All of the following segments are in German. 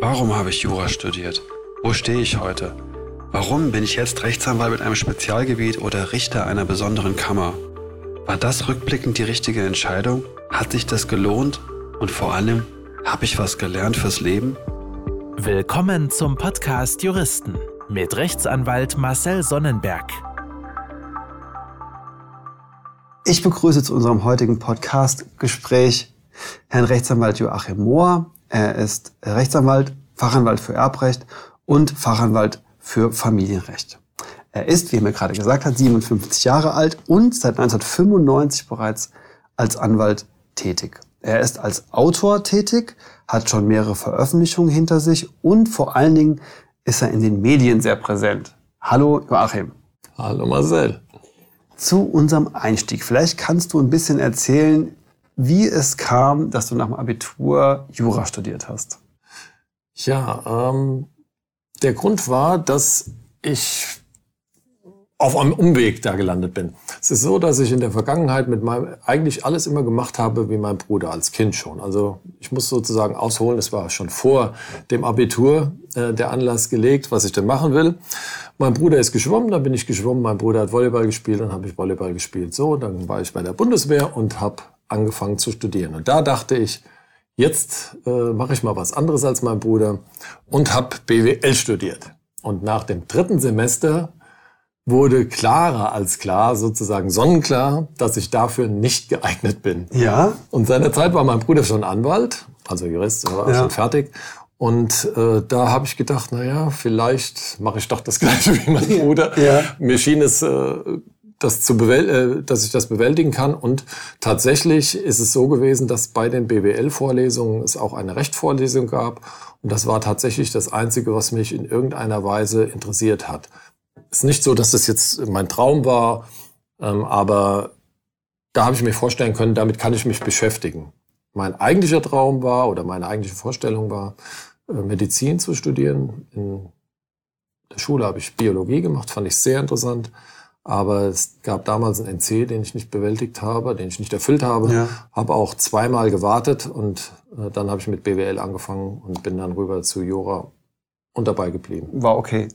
Warum habe ich Jura studiert? Wo stehe ich heute? Warum bin ich jetzt Rechtsanwalt mit einem Spezialgebiet oder Richter einer besonderen Kammer? War das rückblickend die richtige Entscheidung? Hat sich das gelohnt? Und vor allem, habe ich was gelernt fürs Leben? Willkommen zum Podcast Juristen mit Rechtsanwalt Marcel Sonnenberg. Ich begrüße zu unserem heutigen Podcast-Gespräch Herrn Rechtsanwalt Joachim Mohr. Er ist Rechtsanwalt, Fachanwalt für Erbrecht und Fachanwalt für Familienrecht. Er ist, wie er mir gerade gesagt hat, 57 Jahre alt und seit 1995 bereits als Anwalt tätig. Er ist als Autor tätig, hat schon mehrere Veröffentlichungen hinter sich und vor allen Dingen ist er in den Medien sehr präsent. Hallo Joachim. Hallo Marcel. Zu unserem Einstieg. Vielleicht kannst du ein bisschen erzählen, wie es kam, dass du nach dem Abitur Jura studiert hast. Ja, ähm, der Grund war, dass ich auf einem Umweg da gelandet bin. Es ist so, dass ich in der Vergangenheit mit meinem eigentlich alles immer gemacht habe wie mein Bruder als Kind schon. Also ich muss sozusagen ausholen, es war schon vor dem Abitur äh, der Anlass gelegt, was ich denn machen will. Mein Bruder ist geschwommen, dann bin ich geschwommen, mein Bruder hat Volleyball gespielt, dann habe ich Volleyball gespielt. So, dann war ich bei der Bundeswehr und habe angefangen zu studieren. Und da dachte ich, jetzt äh, mache ich mal was anderes als mein Bruder und habe BWL studiert. Und nach dem dritten Semester wurde klarer als klar, sozusagen sonnenklar, dass ich dafür nicht geeignet bin. Ja. Und seinerzeit war mein Bruder schon Anwalt, also Jurist, war ja. schon fertig. Und äh, da habe ich gedacht, na ja, vielleicht mache ich doch das Gleiche wie mein Bruder. Ja. Mir schien es, äh, das zu äh, dass ich das bewältigen kann. Und tatsächlich ist es so gewesen, dass bei den BWL-Vorlesungen es auch eine Rechtvorlesung gab. Und das war tatsächlich das Einzige, was mich in irgendeiner Weise interessiert hat ist nicht so, dass das jetzt mein Traum war, ähm, aber da habe ich mir vorstellen können, damit kann ich mich beschäftigen. Mein eigentlicher Traum war oder meine eigentliche Vorstellung war, äh, Medizin zu studieren. In der Schule habe ich Biologie gemacht, fand ich sehr interessant. Aber es gab damals einen NC, den ich nicht bewältigt habe, den ich nicht erfüllt habe. Ja. Habe auch zweimal gewartet und äh, dann habe ich mit BWL angefangen und bin dann rüber zu Jura und dabei geblieben. War okay.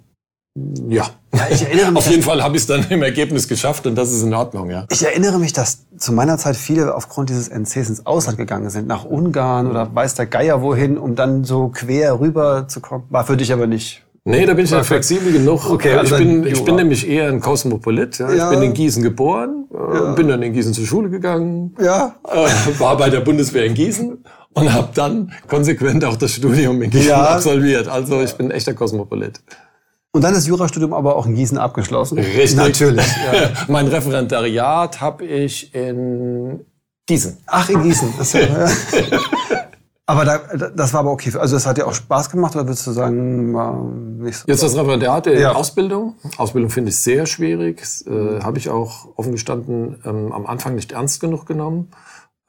Ja. ja ich erinnere mich, Auf jeden Fall habe ich es dann im Ergebnis geschafft und das ist in Ordnung, ja. Ich erinnere mich, dass zu meiner Zeit viele aufgrund dieses NCs ins Ausland gegangen sind, nach Ungarn oder weiß der Geier wohin, um dann so quer rüber zu kommen. War für dich aber nicht. Nee, da bin ich ja flexibel genug. Okay, also ich, bin, ich bin nämlich eher ein Kosmopolit. Ja. ja. Ich bin in Gießen geboren, äh, ja. bin dann in Gießen zur Schule gegangen, ja. Äh, war bei der Bundeswehr in Gießen und habe dann konsequent auch das Studium in Gießen ja. absolviert. Also ich bin ein echter Kosmopolit. Und dann das Jurastudium aber auch in Gießen abgeschlossen. Richtig. Natürlich. Ja. mein Referendariat habe ich in Gießen. Ach, in Gießen. Das ja, aber da, das war aber okay. Also das hat dir auch Spaß gemacht oder würdest du sagen, war nicht so? Jetzt das Referendariat der ja. Ausbildung. Ausbildung finde ich sehr schwierig. Äh, habe ich auch offen gestanden ähm, am Anfang nicht ernst genug genommen.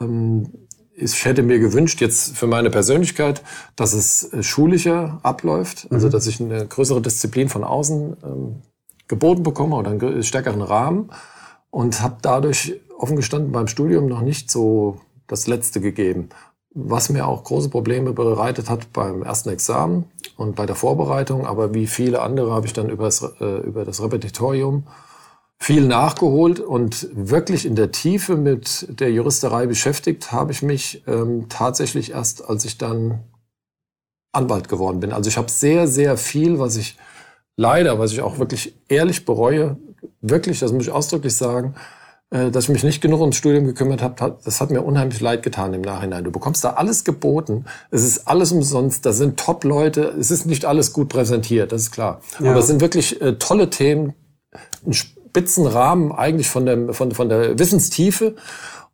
Ähm, ich hätte mir gewünscht, jetzt für meine Persönlichkeit, dass es äh, schulischer abläuft, also mhm. dass ich eine größere Disziplin von außen ähm, geboten bekomme oder einen stärkeren Rahmen und habe dadurch offen gestanden beim Studium noch nicht so das Letzte gegeben. Was mir auch große Probleme bereitet hat beim ersten Examen und bei der Vorbereitung, aber wie viele andere habe ich dann über das, äh, über das Repetitorium viel nachgeholt und wirklich in der Tiefe mit der Juristerei beschäftigt habe ich mich ähm, tatsächlich erst, als ich dann Anwalt geworden bin. Also ich habe sehr, sehr viel, was ich leider, was ich auch wirklich ehrlich bereue, wirklich, das muss ich ausdrücklich sagen, dass ich mich nicht genug ums Studium gekümmert habe, das hat mir unheimlich leid getan im Nachhinein. Du bekommst da alles geboten, es ist alles umsonst, da sind Top-Leute, es ist nicht alles gut präsentiert, das ist klar. Ja. Aber es sind wirklich äh, tolle Themen, ein Spitzenrahmen eigentlich von der, von, von der Wissenstiefe.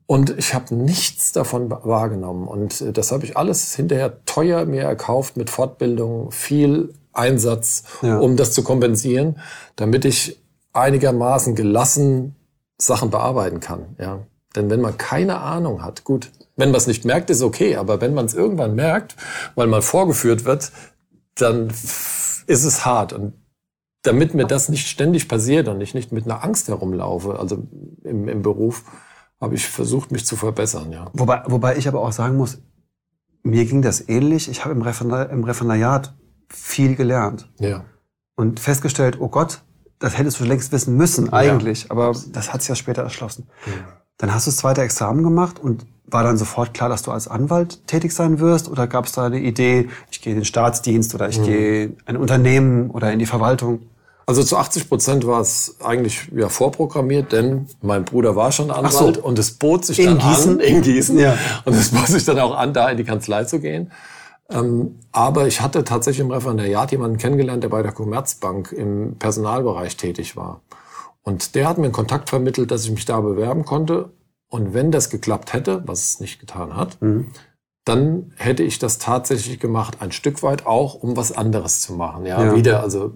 Und ich habe nichts davon wahrgenommen. Und äh, das habe ich alles hinterher teuer mir erkauft mit Fortbildung, viel Einsatz, ja. um das zu kompensieren, damit ich einigermaßen gelassen Sachen bearbeiten kann. Ja. Denn wenn man keine Ahnung hat, gut, wenn man es nicht merkt, ist okay, aber wenn man es irgendwann merkt, weil man vorgeführt wird, dann ist es hart. Und damit mir das nicht ständig passiert und ich nicht mit einer Angst herumlaufe, also im, im Beruf, habe ich versucht, mich zu verbessern. Ja. Wobei, wobei ich aber auch sagen muss, mir ging das ähnlich. Ich habe im, Referendar im Referendariat viel gelernt. Ja. Und festgestellt, oh Gott, das hättest du längst wissen müssen eigentlich. Ja. Aber das hat sich ja später erschlossen. Ja. Dann hast du das zweite Examen gemacht und war dann sofort klar, dass du als Anwalt tätig sein wirst? Oder gab es da eine Idee, ich gehe in den Staatsdienst oder ich mhm. gehe in ein Unternehmen oder in die Verwaltung? Also zu 80 Prozent war es eigentlich ja vorprogrammiert, denn mein Bruder war schon Anwalt so. und es bot sich in dann Gießen? an in Gießen ja. und es bot sich dann auch an, da in die Kanzlei zu gehen. Ähm, aber ich hatte tatsächlich im Referendariat jemanden kennengelernt, der bei der Commerzbank im Personalbereich tätig war. Und der hat mir einen Kontakt vermittelt, dass ich mich da bewerben konnte. Und wenn das geklappt hätte, was es nicht getan hat, mhm. dann hätte ich das tatsächlich gemacht, ein Stück weit auch, um was anderes zu machen. Ja, ja. wieder, also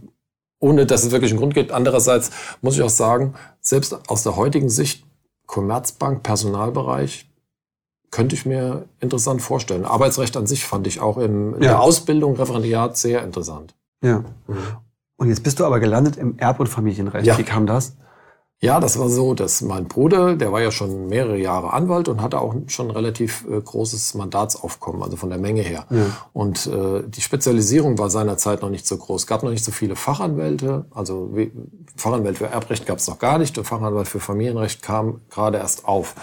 ohne dass es wirklich einen Grund gibt. Andererseits muss ich auch sagen, selbst aus der heutigen Sicht, Commerzbank, Personalbereich, könnte ich mir interessant vorstellen. Arbeitsrecht an sich fand ich auch in, in ja. der Ausbildung, Referendariat sehr interessant. Ja. Mhm. Und jetzt bist du aber gelandet im Erb- und Familienrecht. Ja. Wie kam das? Ja, das war so, dass mein Bruder, der war ja schon mehrere Jahre Anwalt und hatte auch schon ein relativ äh, großes Mandatsaufkommen, also von der Menge her. Ja. Und äh, die Spezialisierung war seinerzeit noch nicht so groß. Es gab noch nicht so viele Fachanwälte, also wie, Fachanwalt für Erbrecht gab es noch gar nicht und Fachanwalt für Familienrecht kam gerade erst auf.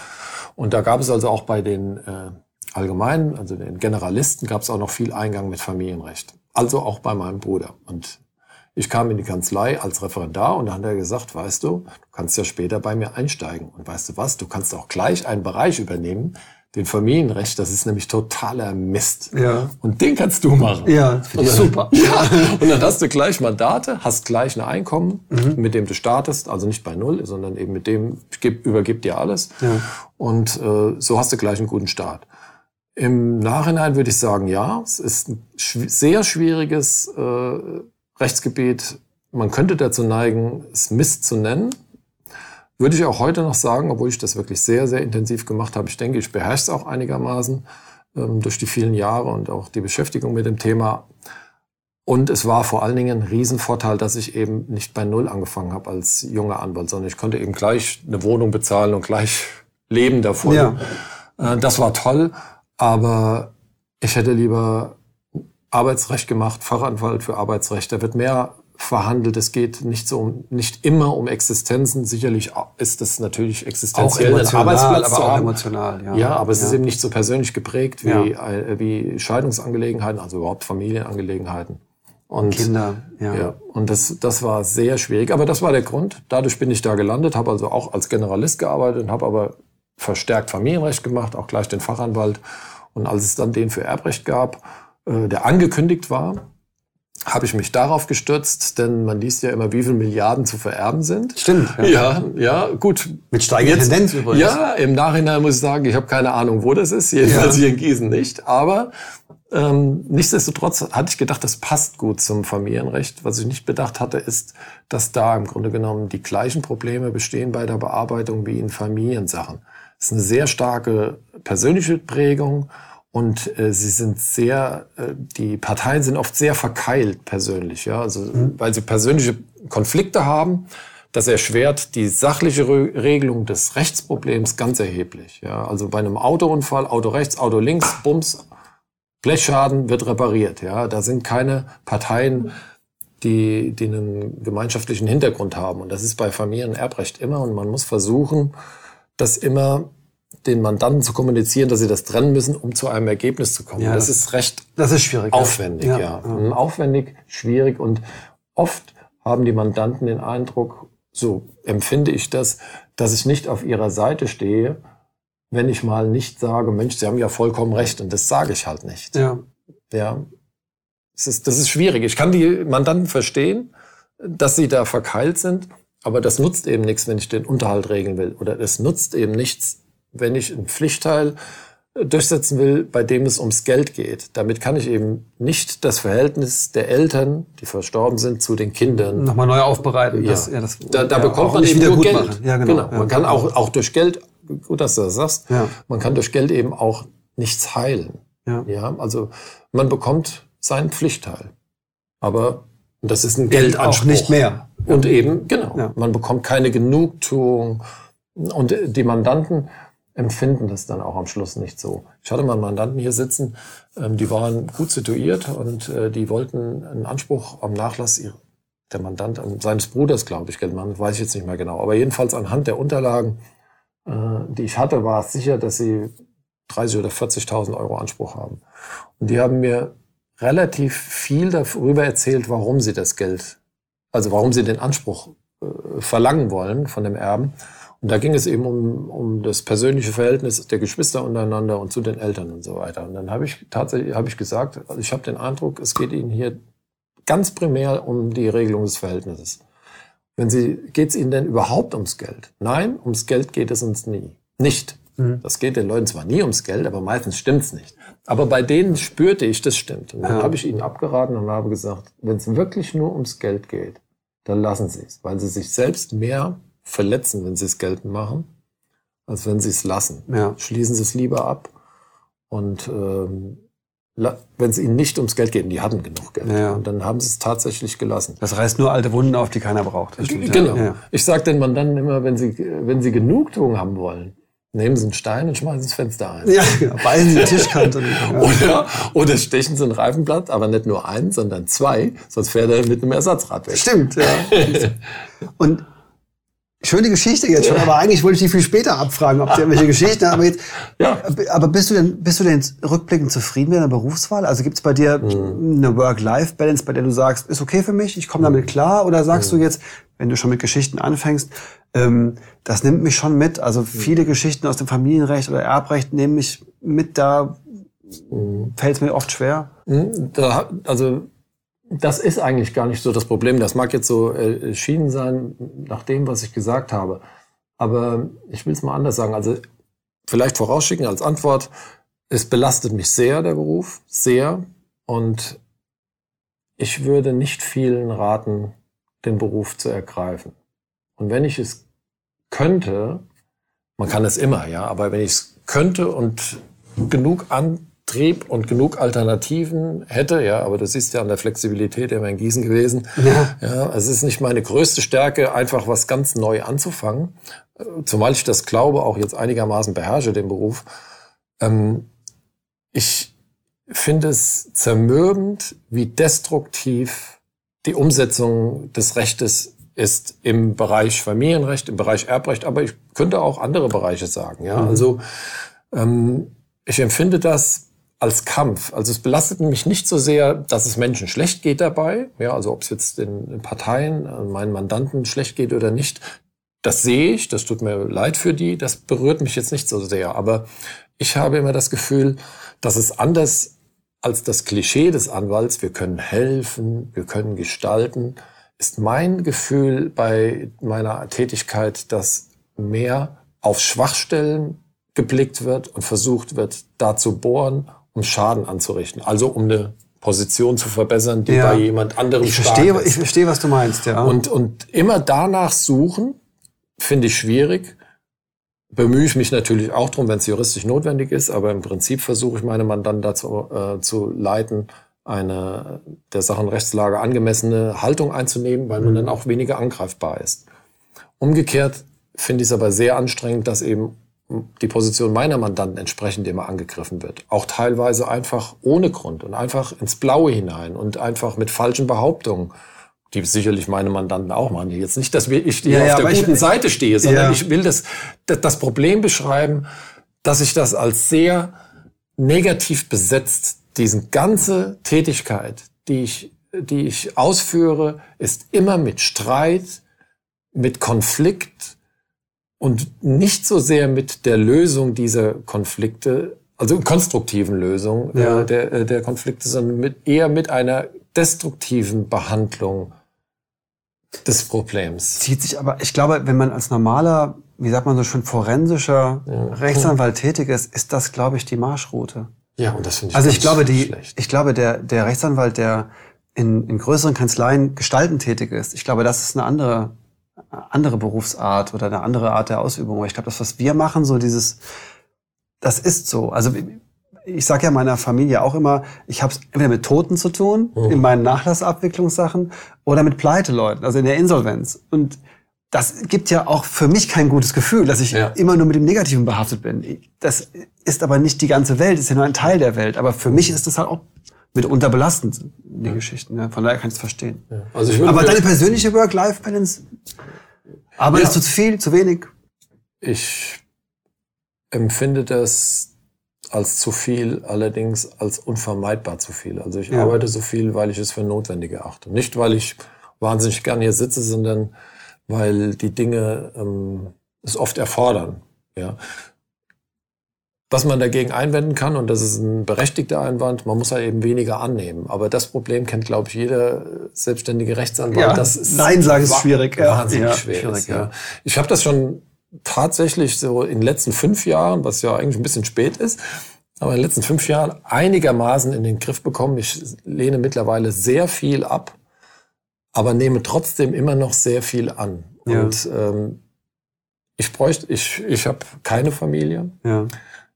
Und da gab es also auch bei den äh, Allgemeinen, also den Generalisten, gab es auch noch viel Eingang mit Familienrecht. Also auch bei meinem Bruder. Und ich kam in die Kanzlei als Referendar und dann hat er gesagt, weißt du, du kannst ja später bei mir einsteigen. Und weißt du was, du kannst auch gleich einen Bereich übernehmen, den Familienrecht, das ist nämlich totaler Mist. Ja. Und den kannst du machen. Ja, finde ich super. Ja. Und dann hast du gleich Mandate, hast gleich ein Einkommen, mhm. mit dem du startest, also nicht bei Null, sondern eben mit dem, übergibt dir alles. Ja. Und äh, so hast du gleich einen guten Start. Im Nachhinein würde ich sagen, ja, es ist ein sehr schwieriges äh, Rechtsgebiet, man könnte dazu neigen, es Mist zu nennen. Würde ich auch heute noch sagen, obwohl ich das wirklich sehr, sehr intensiv gemacht habe. Ich denke, ich beherrsche es auch einigermaßen ähm, durch die vielen Jahre und auch die Beschäftigung mit dem Thema. Und es war vor allen Dingen ein Riesenvorteil, dass ich eben nicht bei Null angefangen habe als junger Anwalt, sondern ich konnte eben gleich eine Wohnung bezahlen und gleich leben davon. Ja. Äh, das war toll, aber ich hätte lieber Arbeitsrecht gemacht, Fachanwalt für Arbeitsrecht. Da wird mehr verhandelt. Es geht nicht so um, nicht immer um Existenzen. Sicherlich ist es natürlich existenziell, einen Arbeitsplatz aber auch emotional. Ja, ja aber es ja. ist eben nicht so persönlich geprägt wie, ja. äh, wie Scheidungsangelegenheiten, also überhaupt Familienangelegenheiten. Und Kinder, ja. ja. Und das, das war sehr schwierig. Aber das war der Grund. Dadurch bin ich da gelandet, habe also auch als Generalist gearbeitet und habe aber verstärkt Familienrecht gemacht, auch gleich den Fachanwalt. Und als es dann den für Erbrecht gab, äh, der angekündigt war, habe ich mich darauf gestürzt, denn man liest ja immer, wie viele Milliarden zu vererben sind. Stimmt. Ja, ja, ja gut. Mit steigender Tendenz übrigens. Ja, im Nachhinein muss ich sagen, ich habe keine Ahnung, wo das ist. Jedenfalls ja. hier in Gießen nicht. Aber ähm, nichtsdestotrotz hatte ich gedacht, das passt gut zum Familienrecht. Was ich nicht bedacht hatte, ist, dass da im Grunde genommen die gleichen Probleme bestehen bei der Bearbeitung wie in Familiensachen. Es ist eine sehr starke persönliche Prägung und äh, sie sind sehr, äh, die Parteien sind oft sehr verkeilt persönlich, ja, also mhm. weil sie persönliche Konflikte haben. Das erschwert die sachliche Re Regelung des Rechtsproblems ganz erheblich. Ja, also bei einem Autounfall, Auto rechts, Auto links, Bums, Blechschaden wird repariert. Ja, da sind keine Parteien, die, die einen gemeinschaftlichen Hintergrund haben. Und das ist bei Familienerbrecht immer. Und man muss versuchen, das immer den Mandanten zu kommunizieren, dass sie das trennen müssen, um zu einem Ergebnis zu kommen. Ja, das, das, ist recht das ist schwierig, aufwendig, ja. ja. ja. Mhm, aufwendig, schwierig und oft haben die Mandanten den Eindruck, so empfinde ich das, dass ich nicht auf ihrer Seite stehe, wenn ich mal nicht sage, Mensch, Sie haben ja vollkommen recht und das sage ich halt nicht. Ja. Ja. Das ist, das ist schwierig. Ich kann die Mandanten verstehen, dass sie da verkeilt sind, aber das nutzt eben nichts, wenn ich den Unterhalt regeln will. Oder es nutzt eben nichts, wenn ich einen Pflichtteil durchsetzen will, bei dem es ums Geld geht. Damit kann ich eben nicht das Verhältnis der Eltern, die verstorben sind, zu den Kindern nochmal neu aufbereiten. Ja. Das, ja, das, da, da ja, bekommt man eben nur Geld. Machen. Ja, genau. genau. Man kann auch, auch durch Geld, gut, dass du das sagst, man kann durch Geld eben auch nichts heilen. Ja. ja, also man bekommt seinen Pflichtteil. Aber das ist ein Geldanspruch. Auch nicht mehr. Und eben, genau, man bekommt keine Genugtuung. Und die Mandanten, empfinden das dann auch am Schluss nicht so. Ich hatte mal einen Mandanten hier sitzen, ähm, die waren gut situiert und äh, die wollten einen Anspruch am Nachlass ihrer, der Mandant an seines Bruders, glaube ich, man weiß ich jetzt nicht mehr genau. Aber jedenfalls anhand der Unterlagen, äh, die ich hatte, war es sicher, dass sie 30 oder 40.000 Euro Anspruch haben. Und die haben mir relativ viel darüber erzählt, warum sie das Geld, also warum sie den Anspruch äh, verlangen wollen von dem Erben. Und da ging es eben um, um das persönliche Verhältnis der Geschwister untereinander und zu den Eltern und so weiter. Und dann habe ich tatsächlich habe ich gesagt, also ich habe den Eindruck, es geht Ihnen hier ganz primär um die Regelung des Verhältnisses. Wenn Sie, geht es Ihnen denn überhaupt ums Geld? Nein, ums Geld geht es uns nie. Nicht. Mhm. Das geht den Leuten zwar nie ums Geld, aber meistens stimmt's nicht. Aber bei denen spürte ich, das stimmt. Und dann ja. habe ich ihnen abgeraten und habe gesagt, wenn es wirklich nur ums Geld geht, dann lassen Sie es, weil Sie sich selbst mehr verletzen, wenn Sie es geltend machen, als wenn Sie es lassen. Ja. Schließen Sie es lieber ab und ähm, wenn es ihnen nicht ums Geld geht, und die hatten genug Geld. Ja. Und dann haben sie es tatsächlich gelassen. Das reißt nur alte Wunden auf, die keiner braucht. genau. Ja. Ich sage den Mandanten immer, wenn sie, wenn sie Genugtuung haben wollen, nehmen sie einen Stein und schmeißen das Fenster ein. Ja, genau. beißen sie die Tischkante. Ja. Oder, oder stechen sie ein Reifenblatt, aber nicht nur einen, sondern zwei, sonst fährt er mit einem Ersatzrad weg. Stimmt, ja. und Schöne Geschichte jetzt schon, aber eigentlich wollte ich die viel später abfragen, ob du irgendwelche Geschichten aber jetzt. Ja. Aber bist du denn, bist du denn rückblickend zufrieden mit deiner Berufswahl? Also gibt es bei dir mhm. eine Work-Life-Balance, bei der du sagst, ist okay für mich, ich komme damit klar? Oder sagst mhm. du jetzt, wenn du schon mit Geschichten anfängst, ähm, das nimmt mich schon mit. Also viele Geschichten aus dem Familienrecht oder Erbrecht nehmen mich mit, da fällt es mir oft schwer. Da, also das ist eigentlich gar nicht so das Problem. Das mag jetzt so äh, erschienen sein nach dem, was ich gesagt habe. Aber ich will es mal anders sagen. Also vielleicht vorausschicken als Antwort, es belastet mich sehr, der Beruf, sehr. Und ich würde nicht vielen raten, den Beruf zu ergreifen. Und wenn ich es könnte, man kann es immer, ja, aber wenn ich es könnte und genug an Trieb und genug Alternativen hätte, ja, aber das ist ja an der Flexibilität immer in Gießen gewesen. Ja. ja, es ist nicht meine größte Stärke, einfach was ganz neu anzufangen, zumal ich das glaube, auch jetzt einigermaßen beherrsche, den Beruf. Ähm, ich finde es zermürbend, wie destruktiv die Umsetzung des Rechtes ist im Bereich Familienrecht, im Bereich Erbrecht, aber ich könnte auch andere Bereiche sagen. Ja, mhm. also ähm, ich empfinde das als Kampf. Also es belastet mich nicht so sehr, dass es Menschen schlecht geht dabei. Ja, also ob es jetzt den Parteien, äh, meinen Mandanten schlecht geht oder nicht, das sehe ich, das tut mir leid für die, das berührt mich jetzt nicht so sehr. Aber ich habe immer das Gefühl, dass es anders als das Klischee des Anwalts, wir können helfen, wir können gestalten, ist mein Gefühl bei meiner Tätigkeit, dass mehr auf Schwachstellen geblickt wird und versucht wird, da zu bohren um Schaden anzurichten. Also um eine Position zu verbessern, die ja. bei jemand anderem ich verstehe, ist. Ich verstehe, was du meinst, ja. Und, und immer danach suchen, finde ich schwierig. Bemühe ich mich natürlich auch drum, wenn es juristisch notwendig ist, aber im Prinzip versuche ich meine Mandanten dazu äh, zu leiten, eine der Sachenrechtslage angemessene Haltung einzunehmen, weil man mhm. dann auch weniger angreifbar ist. Umgekehrt finde ich es aber sehr anstrengend, dass eben die Position meiner Mandanten entsprechend immer angegriffen wird. Auch teilweise einfach ohne Grund und einfach ins Blaue hinein und einfach mit falschen Behauptungen. Die sicherlich meine Mandanten auch machen. Jetzt nicht, dass ich hier ja, auf der guten ich, Seite stehe, sondern ja. ich will das, das Problem beschreiben, dass ich das als sehr negativ besetzt, diesen ganze Tätigkeit, die ich, die ich ausführe, ist immer mit Streit, mit Konflikt, und nicht so sehr mit der Lösung dieser Konflikte, also konstruktiven Lösung äh, ja. äh, der, äh, der Konflikte, sondern mit, eher mit einer destruktiven Behandlung des Problems. Zieht sich aber, ich glaube, wenn man als normaler, wie sagt man so schön, forensischer ja. Rechtsanwalt tätig ist, ist das, glaube ich, die Marschroute. Ja, und das finde ich Also ich glaube, die, schlecht. ich glaube, der, der Rechtsanwalt, der in, in größeren Kanzleien gestalten tätig ist, ich glaube, das ist eine andere andere Berufsart oder eine andere Art der Ausübung. Aber ich glaube, das, was wir machen, so dieses, das ist so. Also ich sage ja meiner Familie auch immer, ich habe es entweder mit Toten zu tun, mhm. in meinen Nachlassabwicklungssachen, oder mit Pleiteleuten, also in der Insolvenz. Und das gibt ja auch für mich kein gutes Gefühl, dass ich ja. immer nur mit dem Negativen behaftet bin. Das ist aber nicht die ganze Welt, ist ja nur ein Teil der Welt. Aber für mich ist das halt auch mitunter belastend, die ja. Geschichten. Ja. Von daher kann ich es verstehen. Ja. Also ich aber deine persönliche Work-Life-Balance, arbeitest du zu viel, zu wenig? Ich empfinde das als zu viel, allerdings als unvermeidbar zu viel. Also ich arbeite so viel, weil ich es für notwendig erachte. Nicht, weil ich wahnsinnig gern hier sitze, sondern weil die Dinge ähm, es oft erfordern. Ja. Was man dagegen einwenden kann, und das ist ein berechtigter Einwand, man muss halt eben weniger annehmen. Aber das Problem kennt, glaube ich, jeder selbstständige Rechtsanwalt. Ja, das ist Nein sagen ist schwierig. Wahnsinnig ja, schwer schwierig, ist, ja. Ich habe das schon tatsächlich so in den letzten fünf Jahren, was ja eigentlich ein bisschen spät ist, aber in den letzten fünf Jahren einigermaßen in den Griff bekommen. Ich lehne mittlerweile sehr viel ab aber nehme trotzdem immer noch sehr viel an. Ja. Und ähm, ich bräuchte, ich, ich habe keine Familie. Ja.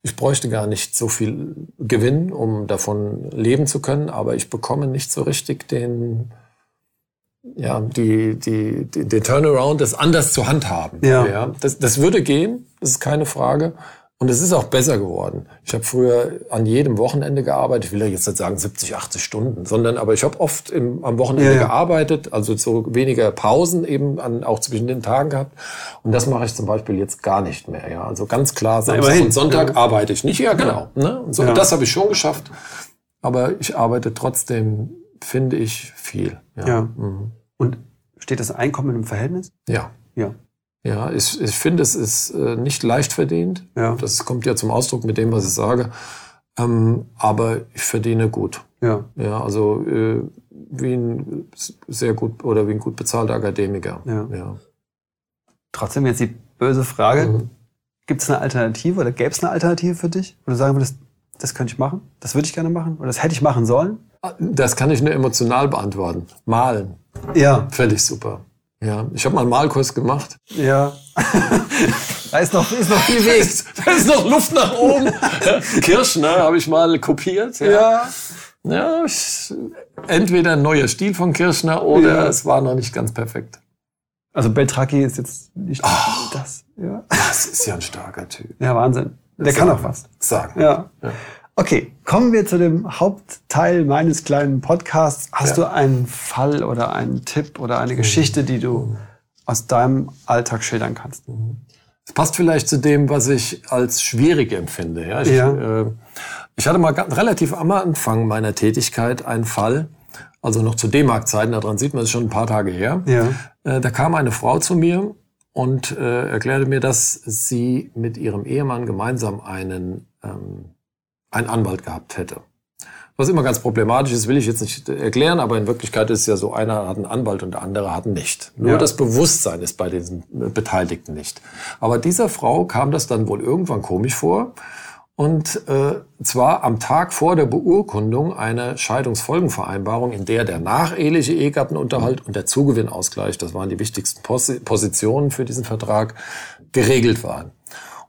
Ich bräuchte gar nicht so viel Gewinn, um davon leben zu können, aber ich bekomme nicht so richtig den, ja, die, die, die, den Turnaround, das anders zu handhaben. Ja. ja das, das würde gehen, das ist keine Frage. Und es ist auch besser geworden. Ich habe früher an jedem Wochenende gearbeitet. Ich will ja jetzt nicht sagen 70, 80 Stunden, sondern aber ich habe oft im, am Wochenende ja, ja. gearbeitet, also so weniger Pausen eben an, auch zwischen den Tagen gehabt. Und das mache ich zum Beispiel jetzt gar nicht mehr. Ja, also ganz klar Samstag und Sonntag ja. arbeite ich nicht. Ja, genau. Ne? Und so, das habe ich schon geschafft. Aber ich arbeite trotzdem, finde ich, viel. Ja. Mhm. Und steht das Einkommen im Verhältnis? Ja. Ja. Ja, ich, ich finde, es ist äh, nicht leicht verdient. Ja. Das kommt ja zum Ausdruck mit dem, was ich sage. Ähm, aber ich verdiene gut. Ja. Ja, also äh, wie ein sehr gut oder wie ein gut bezahlter Akademiker. Ja. ja. Trotzdem jetzt die böse Frage. Mhm. Gibt es eine Alternative oder gäbe es eine Alternative für dich? Wo du sagen würdest, das könnte ich machen, das würde ich gerne machen oder das hätte ich machen sollen? Das kann ich nur emotional beantworten. Malen. Ja. Völlig super. Ja, ich habe mal einen Malkurs gemacht. Ja. da ist noch, ist noch viel Weg. da ist noch Luft nach oben. Kirschner habe ich mal kopiert. Ja. ja. ja ich, entweder ein neuer Stil von Kirschner oder ja. es war noch nicht ganz perfekt. Also Beltraki ist jetzt nicht oh, das. Ja. Das ist ja ein starker Typ. Ja, Wahnsinn. Der sagen, kann auch was. Sagen. Ja. ja. Okay, kommen wir zu dem Hauptteil meines kleinen Podcasts. Hast ja. du einen Fall oder einen Tipp oder eine Geschichte, die du aus deinem Alltag schildern kannst? Das passt vielleicht zu dem, was ich als schwierig empfinde. Ja, ich, ja. Äh, ich hatte mal relativ am Anfang meiner Tätigkeit einen Fall, also noch zu D-Mark-Zeiten, daran sieht man es schon ein paar Tage her. Ja. Äh, da kam eine Frau zu mir und äh, erklärte mir, dass sie mit ihrem Ehemann gemeinsam einen ähm, einen Anwalt gehabt hätte. Was immer ganz problematisch ist, will ich jetzt nicht erklären, aber in Wirklichkeit ist es ja so, einer hat einen Anwalt und der andere hat ihn nicht. Nur ja. das Bewusstsein ist bei diesen Beteiligten nicht. Aber dieser Frau kam das dann wohl irgendwann komisch vor. Und äh, zwar am Tag vor der Beurkundung einer Scheidungsfolgenvereinbarung, in der der nacheheliche Ehegattenunterhalt und der Zugewinnausgleich, das waren die wichtigsten Pos Positionen für diesen Vertrag, geregelt waren.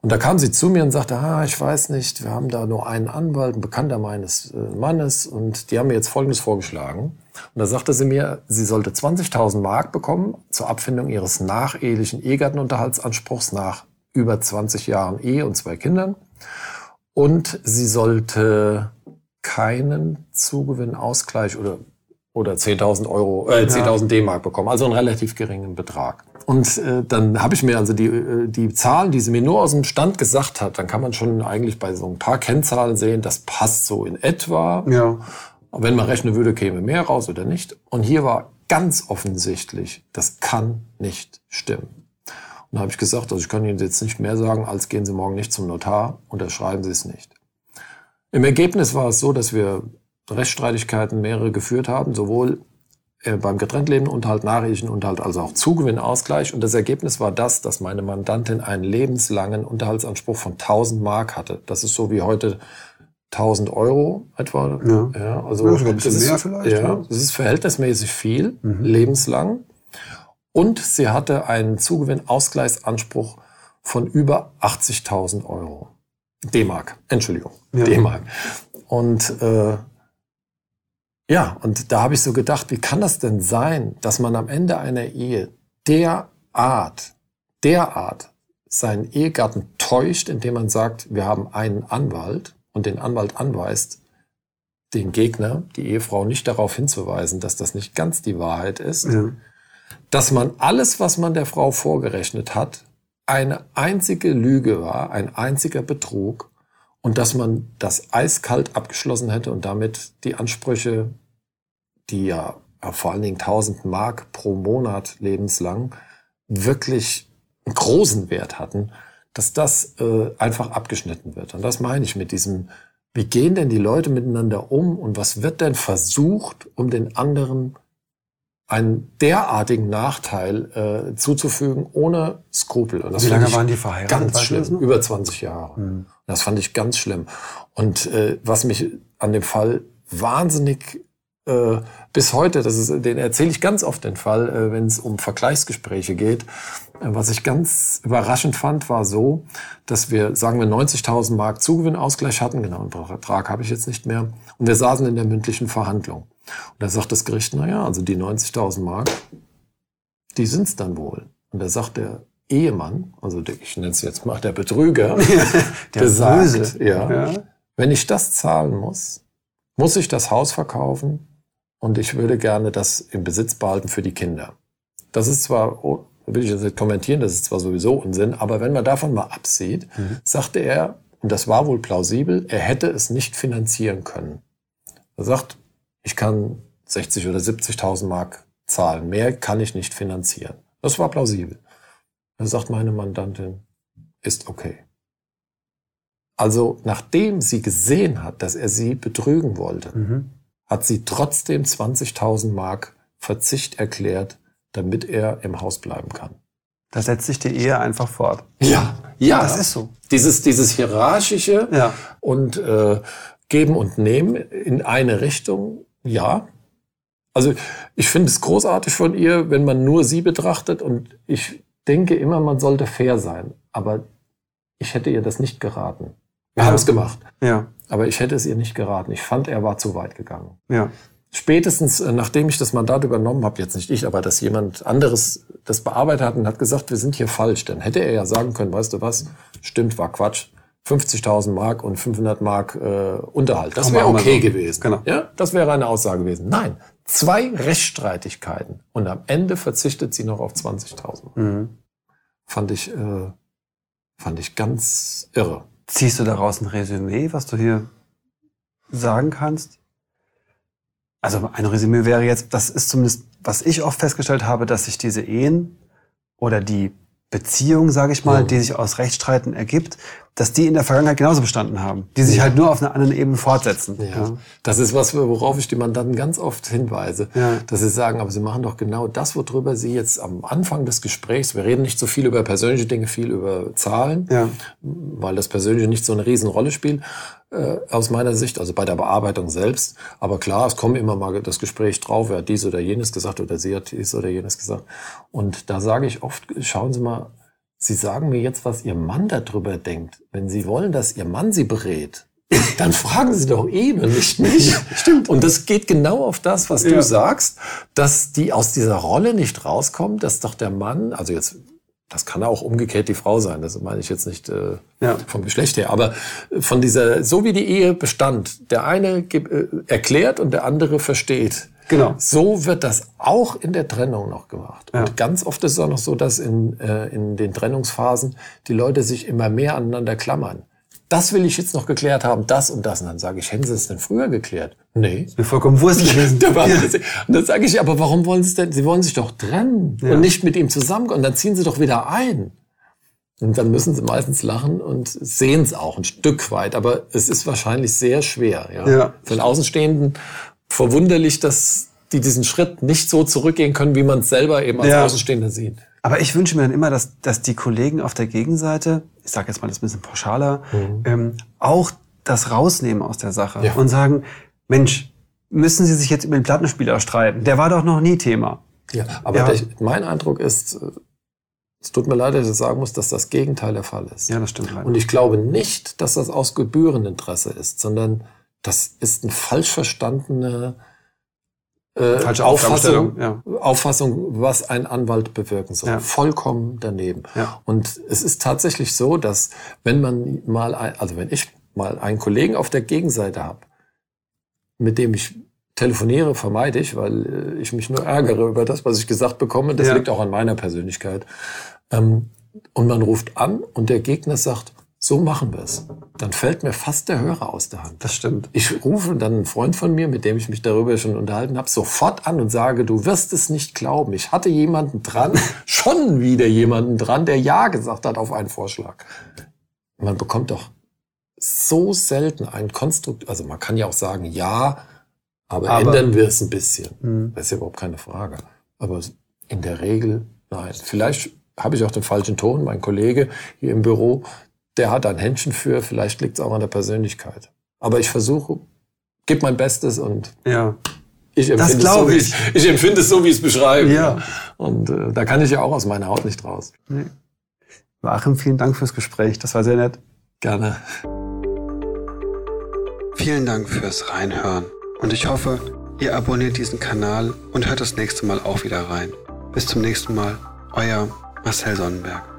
Und da kam sie zu mir und sagte, ah, ich weiß nicht, wir haben da nur einen Anwalt, ein Bekannter meines äh, Mannes, und die haben mir jetzt Folgendes vorgeschlagen. Und da sagte sie mir, sie sollte 20.000 Mark bekommen zur Abfindung ihres nachehelichen Ehegattenunterhaltsanspruchs nach über 20 Jahren Ehe und zwei Kindern. Und sie sollte keinen Zugewinnausgleich oder oder 10.000 Euro, äh, 10.000 D-Mark bekommen, also einen relativ geringen Betrag. Und äh, dann habe ich mir also die, äh, die Zahlen, die sie mir nur aus dem Stand gesagt hat, dann kann man schon eigentlich bei so ein paar Kennzahlen sehen, das passt so in etwa. Ja. Wenn man rechnen würde, käme mehr raus oder nicht. Und hier war ganz offensichtlich, das kann nicht stimmen. Und da habe ich gesagt, also ich kann Ihnen jetzt nicht mehr sagen, als gehen Sie morgen nicht zum Notar, unterschreiben Sie es nicht. Im Ergebnis war es so, dass wir Rechtsstreitigkeiten mehrere geführt haben, sowohl äh, beim getrenntlebenden Unterhalt, nachehelichen Unterhalt, also auch Zugewinnausgleich. Und das Ergebnis war das, dass meine Mandantin einen lebenslangen Unterhaltsanspruch von 1000 Mark hatte. Das ist so wie heute 1000 Euro etwa. Ja, ja also ja, ein bisschen mehr ist, vielleicht. Ja, ja, das ist verhältnismäßig viel, mhm. lebenslang. Und sie hatte einen Zugewinnausgleichsanspruch von über 80.000 Euro. D-Mark, Entschuldigung, ja. D-Mark. Und äh, ja, und da habe ich so gedacht, wie kann das denn sein, dass man am Ende einer Ehe derart Art, derart seinen Ehegatten täuscht, indem man sagt, wir haben einen Anwalt und den Anwalt anweist, den Gegner, die Ehefrau nicht darauf hinzuweisen, dass das nicht ganz die Wahrheit ist, ja. dass man alles, was man der Frau vorgerechnet hat, eine einzige Lüge war, ein einziger Betrug und dass man das eiskalt abgeschlossen hätte und damit die Ansprüche, die ja vor allen Dingen 1000 Mark pro Monat lebenslang wirklich einen großen Wert hatten, dass das äh, einfach abgeschnitten wird. Und das meine ich mit diesem, wie gehen denn die Leute miteinander um und was wird denn versucht, um den anderen einen derartigen Nachteil äh, zuzufügen, ohne Skrupel. Und Wie lange waren die verheiratet? Ganz schlimm, über 20 Jahre. Mhm. Das fand ich ganz schlimm. Und äh, was mich an dem Fall wahnsinnig äh, bis heute, das ist, den erzähle ich ganz oft den Fall, äh, wenn es um Vergleichsgespräche geht. Äh, was ich ganz überraschend fand, war so, dass wir, sagen wir, 90.000 Mark Zugewinnausgleich hatten. Genau, einen Vertrag habe ich jetzt nicht mehr. Und wir saßen in der mündlichen Verhandlung. Und da sagt das Gericht, na ja, also die 90.000 Mark, die sind's dann wohl. Und da sagt der Ehemann, also der, ich nenne es jetzt mal der Betrüger, der besagt, ja, ja, wenn ich das zahlen muss, muss ich das Haus verkaufen und ich würde gerne das im Besitz behalten für die Kinder. Das ist zwar, oh, will ich jetzt nicht kommentieren, das ist zwar sowieso Unsinn, aber wenn man davon mal absieht, mhm. sagte er, und das war wohl plausibel, er hätte es nicht finanzieren können. Er sagt, ich kann 60 oder 70.000 Mark zahlen, mehr kann ich nicht finanzieren. Das war plausibel. Da sagt meine Mandantin, ist okay. Also nachdem sie gesehen hat, dass er sie betrügen wollte, mhm. hat sie trotzdem 20.000 Mark Verzicht erklärt, damit er im Haus bleiben kann. Da setzt sich die Ehe einfach fort. Ja, ja. Das ist so. Dieses, dieses hierarchische ja. und äh, Geben und Nehmen in eine Richtung, ja. Also ich finde es großartig von ihr, wenn man nur sie betrachtet und ich denke immer, man sollte fair sein. Aber ich hätte ihr das nicht geraten. Wir ja. haben es gemacht. Ja. Aber ich hätte es ihr nicht geraten. Ich fand, er war zu weit gegangen. Ja. Spätestens, äh, nachdem ich das Mandat übernommen habe, jetzt nicht ich, aber dass jemand anderes das bearbeitet hat und hat gesagt, wir sind hier falsch, dann hätte er ja sagen können, weißt du was, stimmt, war Quatsch. 50.000 Mark und 500 Mark äh, Unterhalt. Das wäre okay so. gewesen. Genau. Ja, das wäre eine Aussage gewesen. Nein, zwei Rechtsstreitigkeiten und am Ende verzichtet sie noch auf 20.000. Mhm. Fand ich, äh, fand ich ganz irre. Ziehst du daraus ein Resümee, was du hier sagen kannst? Also ein Resümee wäre jetzt, das ist zumindest, was ich oft festgestellt habe, dass sich diese Ehen oder die Beziehung, sage ich mal, mhm. die sich aus Rechtsstreiten ergibt, dass die in der Vergangenheit genauso bestanden haben, die sich ja. halt nur auf einer anderen Ebene fortsetzen. Ja. ja. Das ist was, worauf ich die Mandanten ganz oft hinweise, ja. dass sie sagen, aber sie machen doch genau das, worüber sie jetzt am Anfang des Gesprächs, wir reden nicht so viel über persönliche Dinge, viel über Zahlen, ja. weil das Persönliche nicht so eine Riesenrolle spielt, äh, aus meiner Sicht, also bei der Bearbeitung selbst. Aber klar, es kommt immer mal das Gespräch drauf, wer hat dies oder jenes gesagt oder sie hat dies oder jenes gesagt. Und da sage ich oft, schauen Sie mal, Sie sagen mir jetzt, was Ihr Mann darüber denkt. Wenn Sie wollen, dass Ihr Mann Sie berät, dann fragen Sie doch ihn und nicht mich. Stimmt. Und das geht genau auf das, was ja. du sagst, dass die aus dieser Rolle nicht rauskommt, dass doch der Mann, also jetzt, das kann auch umgekehrt die Frau sein, das meine ich jetzt nicht äh, ja. vom Geschlecht her, aber von dieser, so wie die Ehe bestand, der eine äh, erklärt und der andere versteht. Genau. So wird das auch in der Trennung noch gemacht. Ja. Und ganz oft ist es auch noch so, dass in, äh, in den Trennungsphasen die Leute sich immer mehr aneinander klammern. Das will ich jetzt noch geklärt haben, das und das. Und dann sage ich, hätten Sie es denn früher geklärt? Nee. Ist mir vollkommen wurscht gewesen. ja. Und dann sage ich, aber warum wollen Sie es denn? Sie wollen sich doch trennen ja. und nicht mit ihm zusammen. Und dann ziehen Sie doch wieder ein. Und dann müssen sie meistens lachen und sehen es auch ein Stück weit. Aber es ist wahrscheinlich sehr schwer. Ja? Ja. Für den Außenstehenden verwunderlich, dass die diesen Schritt nicht so zurückgehen können, wie man es selber eben als ja. Außenstehender sieht. Aber ich wünsche mir dann immer, dass, dass die Kollegen auf der Gegenseite, ich sage jetzt mal das ein bisschen pauschaler, mhm. ähm, auch das rausnehmen aus der Sache ja. und sagen, Mensch, müssen Sie sich jetzt über den Plattenspieler streiten? Der war doch noch nie Thema. Ja, aber ja. Der, mein Eindruck ist, äh, es tut mir leid, dass ich sagen muss, dass das Gegenteil der Fall ist. Ja, das stimmt leider. Und ich glaube nicht, dass das aus Gebühreninteresse ist, sondern das ist ein falsch verstandene äh, Auffassung, ja. Auffassung, was ein Anwalt bewirken soll. Ja. Vollkommen daneben. Ja. Und es ist tatsächlich so, dass wenn man mal, ein, also wenn ich mal einen Kollegen auf der Gegenseite habe, mit dem ich telefoniere, vermeide ich, weil äh, ich mich nur ärgere über das, was ich gesagt bekomme. Das liegt auch an meiner Persönlichkeit. Ähm, und man ruft an und der Gegner sagt, so machen wir es. Dann fällt mir fast der Hörer aus der Hand. Das stimmt. Ich rufe dann einen Freund von mir, mit dem ich mich darüber schon unterhalten habe, sofort an und sage, du wirst es nicht glauben. Ich hatte jemanden dran, schon wieder jemanden dran, der Ja gesagt hat auf einen Vorschlag. Man bekommt doch so selten ein Konstrukt, also man kann ja auch sagen, ja, aber, aber ändern wir es ein bisschen. Mh. Das ist ja überhaupt keine Frage. Aber in der Regel nein. Vielleicht habe ich auch den falschen Ton. Mein Kollege hier im Büro, der hat ein Händchen für, vielleicht liegt es auch an der Persönlichkeit. Aber ich versuche, gebe mein Bestes und ja. ich empfinde, es so, ich. ich empfinde es so, wie ich es beschreibe. Ja. Und äh, da kann ich ja auch aus meiner Haut nicht raus. Nee. Joachim, vielen Dank fürs Gespräch. Das war sehr nett. Gerne. Vielen Dank fürs Reinhören. Und ich hoffe, ihr abonniert diesen Kanal und hört das nächste Mal auch wieder rein. Bis zum nächsten Mal. Euer Marcel Sonnenberg.